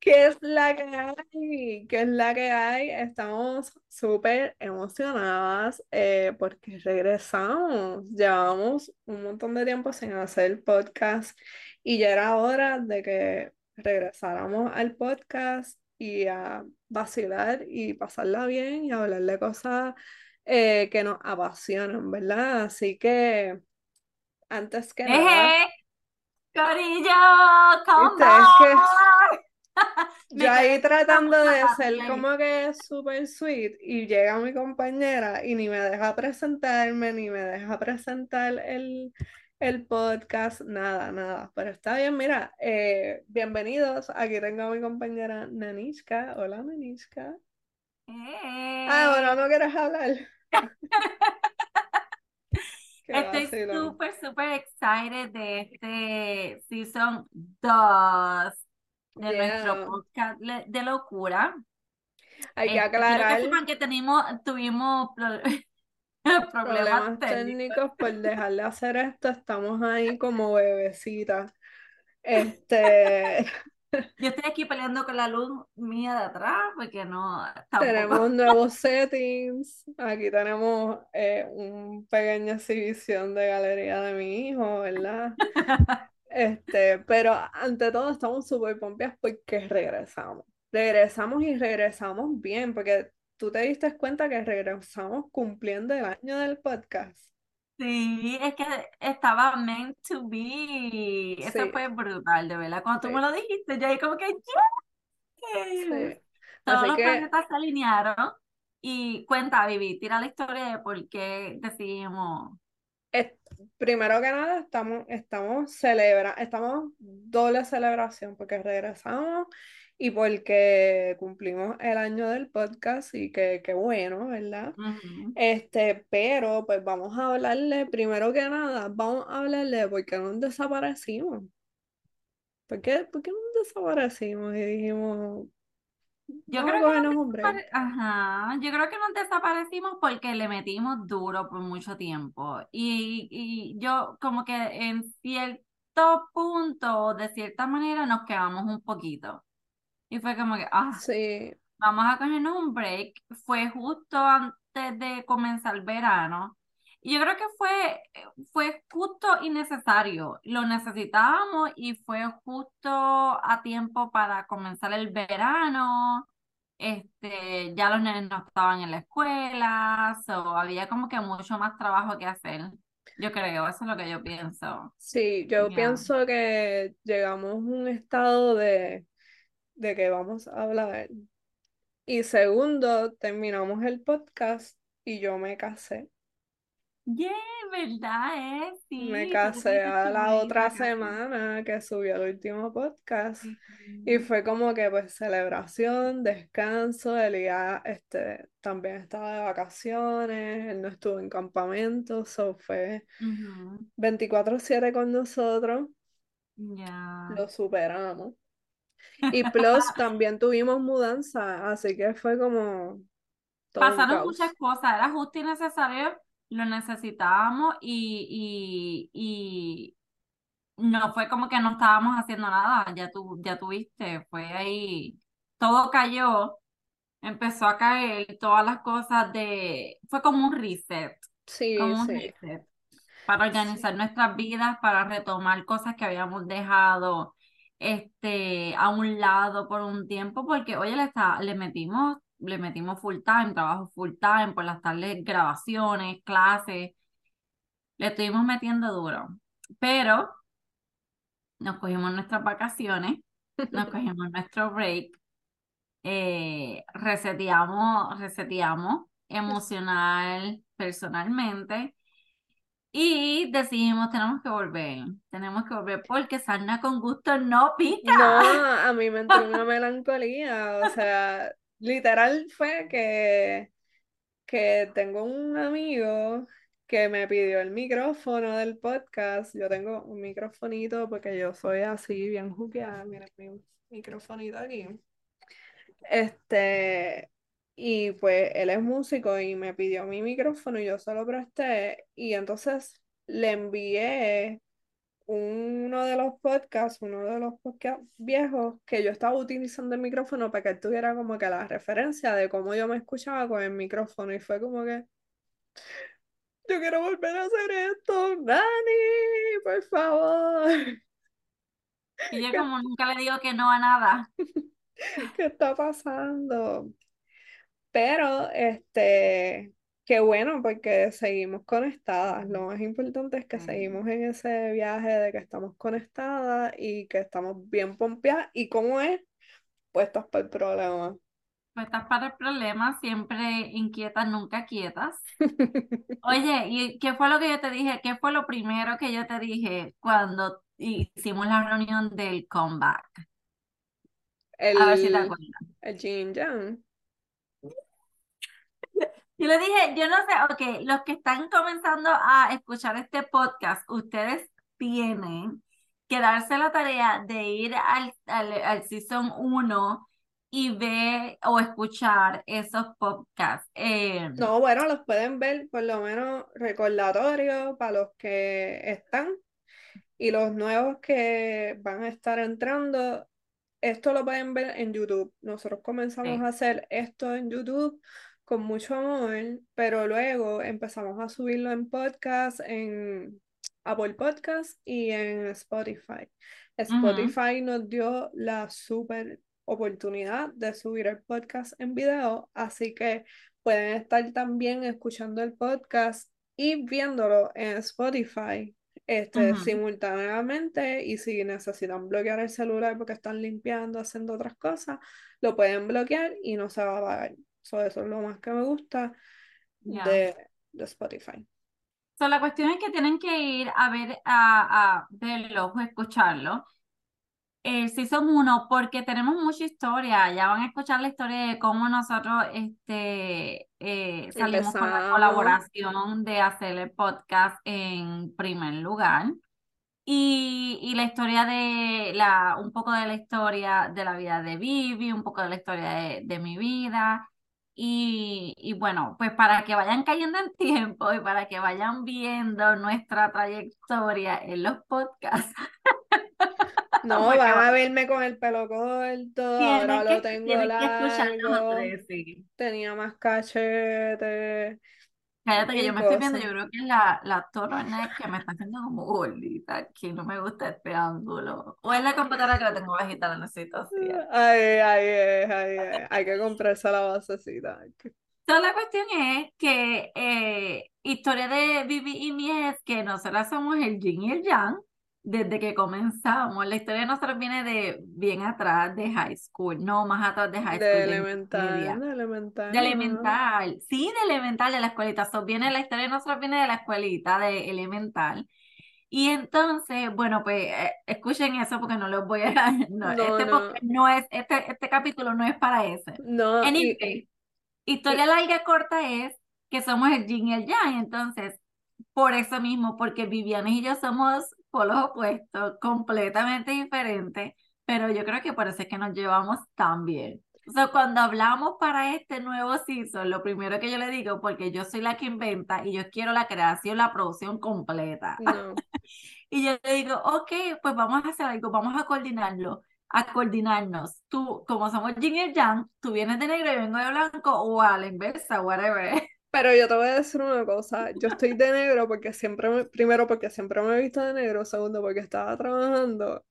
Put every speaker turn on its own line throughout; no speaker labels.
¿Qué es la que hay? ¿Qué es la que hay? Estamos súper emocionadas eh, porque regresamos. Llevamos un montón de tiempo sin hacer podcast y ya era hora de que regresáramos al podcast y a vacilar y pasarla bien y hablar de cosas eh, que nos apasionan, ¿verdad? Así que antes que nada,
¡Eje! ¡Corillo! ¡Come back!
Yo ahí tratando de ser como que súper sweet y llega mi compañera y ni me deja presentarme, ni me deja presentar el, el podcast, nada, nada. Pero está bien, mira, eh, bienvenidos. Aquí tengo a mi compañera Nanishka. Hola, Nanishka. Ah, bueno,
¡Eh!
no quieres hablar.
Estoy súper, súper excited de este season 2 de nuestro podcast de locura.
Hay que
Este, quiero que
aclarar
sepan que tenemos, tuvimos problemas
problemas
técnicos.
por dejar de hacer esto. Estamos ahí como bebecitas. Este,
Yo estoy aquí peleando con la luz mía de atrás porque no, tampoco.
tenemos nuevos settings. Aquí tenemos eh, una pequeña exhibición de galería de mi hijo, ¿verdad? Este, pero ante todo estamos súper pompias porque regresamos. Regresamos y regresamos bien, porque tú te diste cuenta que regresamos cumpliendo el año del podcast.
Sí, es que estaba meant to be. Eso
Sí,
fue brutal, de verdad. Cuando tú me
sí,
lo dijiste, yo ahí como que, yes.
sí.
Todos
Así
los
que
planetas se alinearon. Y cuenta, Vivi, tira la historia de por qué decidimos.
es- primero que nada estamos, estamos celebra, estamos doble celebración porque regresamos y porque cumplimos el año del podcast y que, que bueno, ¿verdad? Este, pero pues vamos a hablarle, primero que nada, vamos a hablarle de por qué nos desaparecimos. ¿Por qué, por qué nos desaparecimos? Y dijimos,
Yo creo que nos Ajá, yo creo que nos desaparecimos porque le metimos duro por mucho tiempo. Y, y yo como que en cierto punto, de cierta manera, nos quedamos un poquito. Y fue como que, ah,
Sí,
vamos a cogernos un break. Fue justo antes de comenzar el verano. Y yo creo que fue, fue justo y necesario. Lo necesitábamos y fue justo a tiempo para comenzar el verano. Este, ya los nenes no estaban en la escuela, so había como que mucho más trabajo que hacer. Yo creo, eso es lo que yo pienso.
sí, yo pienso que llegamos a un estado de, de que vamos a hablar. Y segundo, terminamos el podcast y yo me casé.
Yeah, ¿verdad? Eh?
Me
Sí, tú
casé a la otra semana que subió el último podcast. Y
Sí.
fue como que pues celebración, descanso, Elías este, también estaba de vacaciones, él no estuvo en campamento, so fue
Ujú.
24/7 con nosotros,
Ya.
lo superamos. Y plus también tuvimos mudanza, así que fue como
Pasaron muchas cosas, era justo y necesario, lo necesitábamos y, y, y no fue como que no estábamos haciendo nada, ya tú, ya tuviste, fue ahí, todo cayó, empezó a caer todas las cosas de, fue como un reset,
Sí,
como un
sí,
reset, para organizar nuestras vidas, para retomar cosas que habíamos dejado este, a un lado por un tiempo, porque oye, le, está, le metimos, le metimos full time, trabajo full time, por las tardes grabaciones, clases, le estuvimos metiendo duro, pero nos cogimos nuestras vacaciones, nos cogimos nuestro break, eh, reseteamos, reseteamos emocional, personalmente. Y decidimos, tenemos que volver, tenemos que volver porque sarna con gusto no pica.
No, a mí me entró una melancolía, o sea, literal fue que, que tengo un amigo que me pidió el micrófono del podcast. Yo tengo un microfonito porque yo soy así, bien juqueada. Miren mi microfonito aquí. Este, y pues él es músico y me pidió mi micrófono y yo se lo presté. Y entonces le envié uno de los podcasts, uno de los podcasts viejos, que yo estaba utilizando el micrófono para que él tuviera como que la referencia de cómo yo me escuchaba con el micrófono. Y fue como que, yo quiero volver a hacer esto, Dani, por favor.
Y yo como nunca le digo que no a nada.
¿Qué está pasando? Pero, este, qué bueno porque seguimos conectadas. Lo más importante es que seguimos en ese viaje de que estamos conectadas y que estamos bien pompeadas. ¿Y cómo es? Puestas para el problema.
Puestas para el problema, siempre inquietas, nunca quietas. Oye, ¿y qué fue lo que yo te dije? ¿Qué fue lo primero que yo te dije cuando hicimos la reunión del comeback?
El,
A ver si te acuerdas.
el yin yang.
Yo le dije, yo no sé, ok, los que están comenzando a escuchar este podcast, ustedes tienen que darse la tarea de ir al, al, al season 1 y ver o escuchar esos podcasts. Eh,
No, bueno, los pueden ver, por lo menos recordatorio para los que están y los nuevos que van a estar entrando. Esto lo pueden ver en YouTube. Nosotros comenzamos
Sí.
a hacer esto en YouTube con mucho amor, pero luego empezamos a subirlo en podcast, en Apple Podcast y en Spotify. Spotify nos dio la super oportunidad de subir el podcast en video, así que pueden estar también escuchando el podcast y viéndolo en Spotify este, simultáneamente y si necesitan bloquear el celular porque están limpiando, haciendo otras cosas, lo pueden bloquear y no se va a apagar. So, eso es lo más que me gusta
Ya.
de, de Spotify.
So, la cuestión es que tienen que ir a ver, a, a verlo o escucharlo. El season 1, porque tenemos mucha historia. Ya van a escuchar la historia de cómo nosotros este, eh, salimos con la colaboración de hacer el podcast en primer lugar. Y, y la historia de la, un poco de la historia de la vida de Vivi, un poco de la historia de, de mi vida. Y, y bueno, pues para que vayan cayendo en tiempo y para que vayan viendo nuestra trayectoria en los podcasts.
No, van
va-
a verme con el pelo corto, ahora lo tengo
que
largo,
sí.
tenía más cachete
Cállate que yo me estoy viendo, yo creo que es la, la turtleneck que me está haciendo como gordita aquí, no me gusta este ángulo. O es la computadora que la tengo bajita, la necesito así.
Ay, ay, ay, ay, ay, hay que comprarse la basecita.
Entonces la cuestión es que eh, historia de Vivi y mí es que nosotras somos el yin y el yang desde que comenzamos. La historia de nosotros viene de bien atrás de high school, no más atrás de high school, de
elemental,
intermedia.
de elemental.
De elemental, sí, de elemental, de la escuelita. So, viene, la historia de nosotros viene de la escuelita, de elemental. Y entonces, bueno, pues eh, escuchen eso porque no los voy a... No,
No,
este,
no.
no es, este, este capítulo no es para ese.
No, y
Anyway, historia larga corta es que somos el yin y el yang. Entonces, por eso mismo, porque Viviana y yo somos polos opuestos, completamente diferentes, pero yo creo que por eso es que nos llevamos tan bien. O sea, cuando hablamos para este nuevo season, lo primero que yo le digo, porque yo soy la que inventa y yo quiero la creación, la producción completa.
no.
Y yo le digo, ok, pues vamos a hacer algo, vamos a coordinarlo, a coordinarnos. Tú, como somos yin y yang, tú vienes de negro y vengo de blanco, o a la inversa, whatever.
Pero yo te voy a decir una cosa, yo estoy de negro porque siempre me, primero porque siempre me he visto de negro, segundo porque estaba trabajando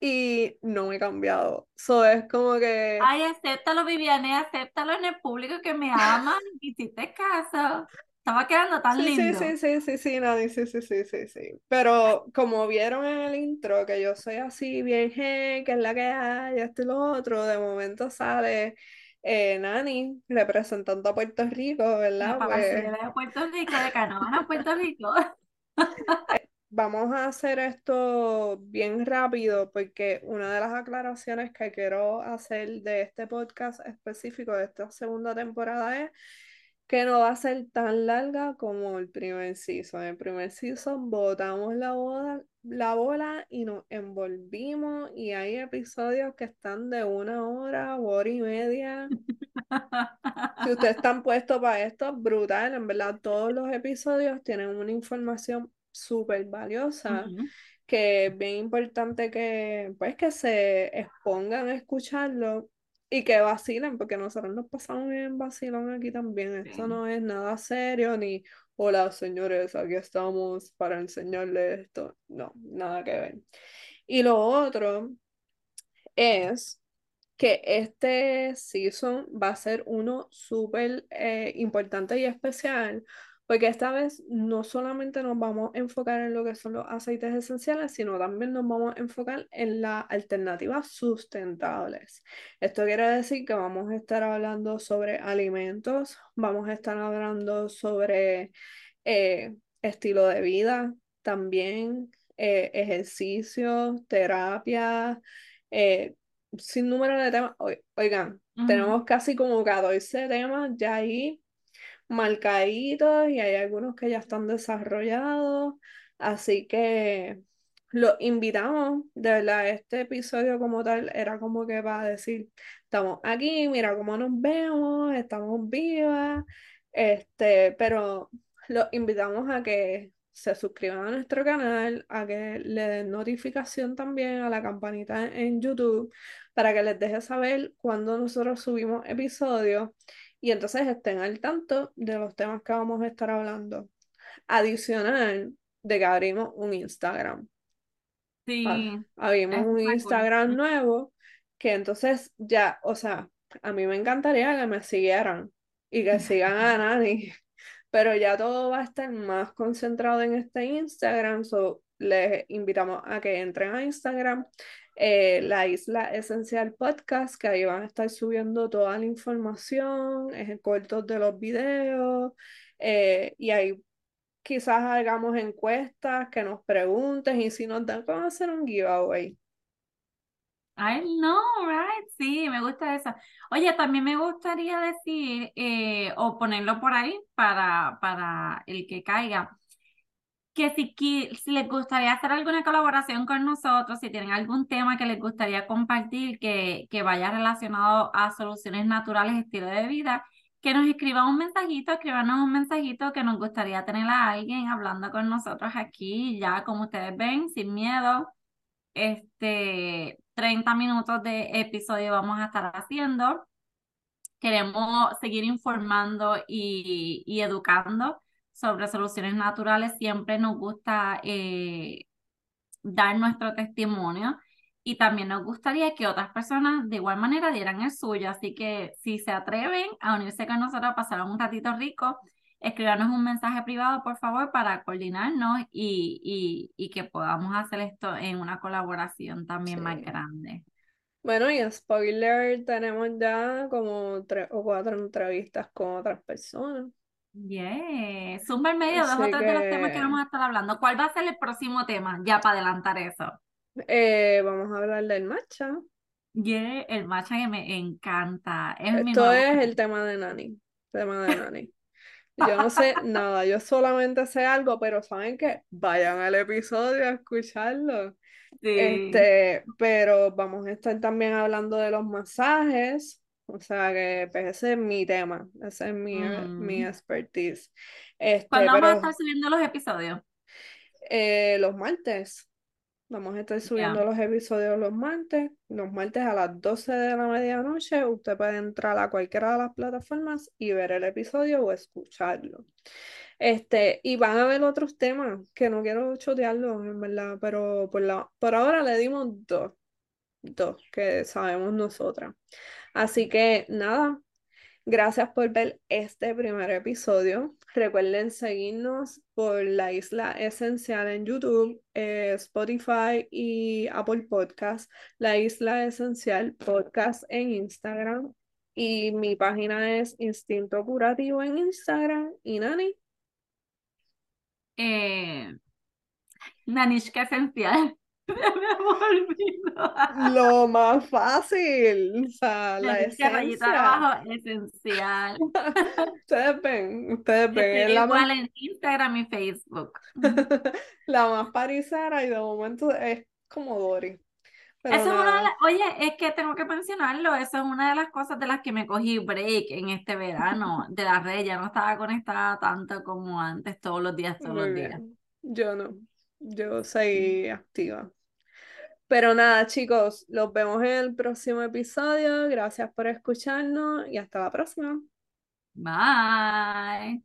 y no me he cambiado. So es como que
Ay, acéptalo, Viviane, acéptalo en el público que me aman. Hiciste caso. Estaba quedando tan
sí, sí,
lindo.
sí, sí, sí, sí, Nani, sí, sí, sí, sí, sí. Pero como vieron en el intro que yo soy así bien gen, que es la que hay, esto y lo otro, de momento sale eh, Nani representando a Puerto Rico, ¿verdad? Pues
parcela de Puerto Rico, de Canóvana, Puerto Rico.
Vamos a hacer esto bien rápido porque una de las aclaraciones que quiero hacer de este podcast específico de esta segunda temporada es que no va a ser tan larga como el primer season. El primer season botamos la bola, la bola y nos envolvimos y hay episodios que están de una hora, hora y media. Si ustedes están puestos para esto, brutal. En verdad, todos los episodios tienen una información súper valiosa que es bien importante que, pues, que se expongan a escucharlo y que vacilen, porque nosotros nos pasamos bien vacilón aquí también. Esto no es nada serio, ni hola señores, aquí estamos para enseñarles esto. No, nada que ver. Y lo otro es que este season va a ser uno súper eh, importante y especial, porque esta vez no solamente nos vamos a enfocar en lo que son los aceites esenciales, sino también nos vamos a enfocar en las alternativas sustentables. Esto quiere decir que vamos a estar hablando sobre alimentos, vamos a estar hablando sobre eh, estilo de vida, también eh, ejercicio, terapia. eh, sin número de temas. Oi- Oigan, tenemos casi como 14 temas ya ahí marcaditos y hay algunos que ya están desarrollados. Así que los invitamos, de verdad, este episodio como tal era como que para decir, estamos aquí, mira cómo nos vemos, estamos vivas, este, pero los invitamos a que se suscriban a nuestro canal, a que le den notificación también a la campanita en YouTube para que les deje saber cuando nosotros subimos episodios y entonces estén al tanto de los temas que vamos a estar hablando. Adicional de que abrimos un Instagram.
Sí,
Ah, abrimos un
cool.
Instagram nuevo que entonces ya, o sea, a mí me encantaría que me siguieran y que sigan a Nani, pero ya todo va a estar más concentrado en este Instagram, so les invitamos a que entren a Instagram, eh, la Isla Esencial Podcast, que ahí van a estar subiendo toda la información, eh, cortos de los videos, eh, y ahí quizás hagamos encuestas, que nos pregunten, y si nos dan, vamos a hacer un giveaway.
I know, right? Sí, me gusta eso. Oye, también me gustaría decir, eh, o ponerlo por ahí para, para el que caiga, que si, si les gustaría hacer alguna colaboración con nosotros, si tienen algún tema que les gustaría compartir que, que vaya relacionado a soluciones naturales, estilo de vida, que nos escriban un mensajito, escríbanos un mensajito que nos gustaría tener a alguien hablando con nosotros aquí, ya como ustedes ven, sin miedo. Este, 30 minutos de episodio vamos a estar haciendo. Queremos seguir informando y, y educando sobre soluciones naturales. Siempre nos gusta eh, dar nuestro testimonio y también nos gustaría que otras personas de igual manera dieran el suyo. Así que si se atreven a unirse con nosotros a pasar un ratito rico, escríbanos un mensaje privado, por favor, para coordinarnos y, y, y que podamos hacer esto en una colaboración también más grande.
Bueno, y spoiler, tenemos ya como tres o cuatro entrevistas con otras personas.
Yeah. Zumba en medio, dos o tres de los temas que vamos a estar hablando. ¿Cuál va a ser el próximo tema? Ya para adelantar eso.
eh, vamos a hablar del matcha.
Yeah, el matcha que me encanta. Es
Esto es el tema de Nani. Tema de Nani. Yo no sé nada, yo solamente sé algo, pero saben que vayan al episodio a escucharlo.
Sí.
Este, pero vamos a estar también hablando de los masajes, o sea que pues, ese es mi tema, ese es mi, mi
Ujú.
expertise. Este,
¿Cuándo vamos a estar subiendo los episodios?
eh, los martes, vamos a estar subiendo los episodios los martes, los martes a las 12 de la medianoche, usted puede entrar a cualquiera de las plataformas y ver el episodio o escucharlo. Este, y van a haber otros temas que no quiero chotearlos, en verdad, pero por la, por ahora le dimos dos, dos que sabemos nosotras. Así que nada, gracias por ver este primer episodio. Recuerden seguirnos por la Isla Esencial en YouTube, eh, Spotify y Apple Podcast. La Isla Esencial Podcast en Instagram. Y mi página es Instinto Curativo en Instagram. Y Nani.
Eh, Nanishka Esencial. Me.
Lo más fácil, o sea, la
rayita
esencia.
abajo, esencial.
Ustedes ven, ustedes ven, es la más,
igual en Instagram y Facebook.
la más parisera y de momento es como Dory. Pero
Eso es una de las, oye, es que tengo que mencionarlo, eso es una de las cosas de las que me cogí break en este verano de la red, ya no estaba conectada tanto como antes, todos los días, todos
muy
los días.
Yo no, yo soy activa. Pero nada, chicos, los vemos en el próximo episodio. Gracias por escucharnos y hasta la próxima.
Bye.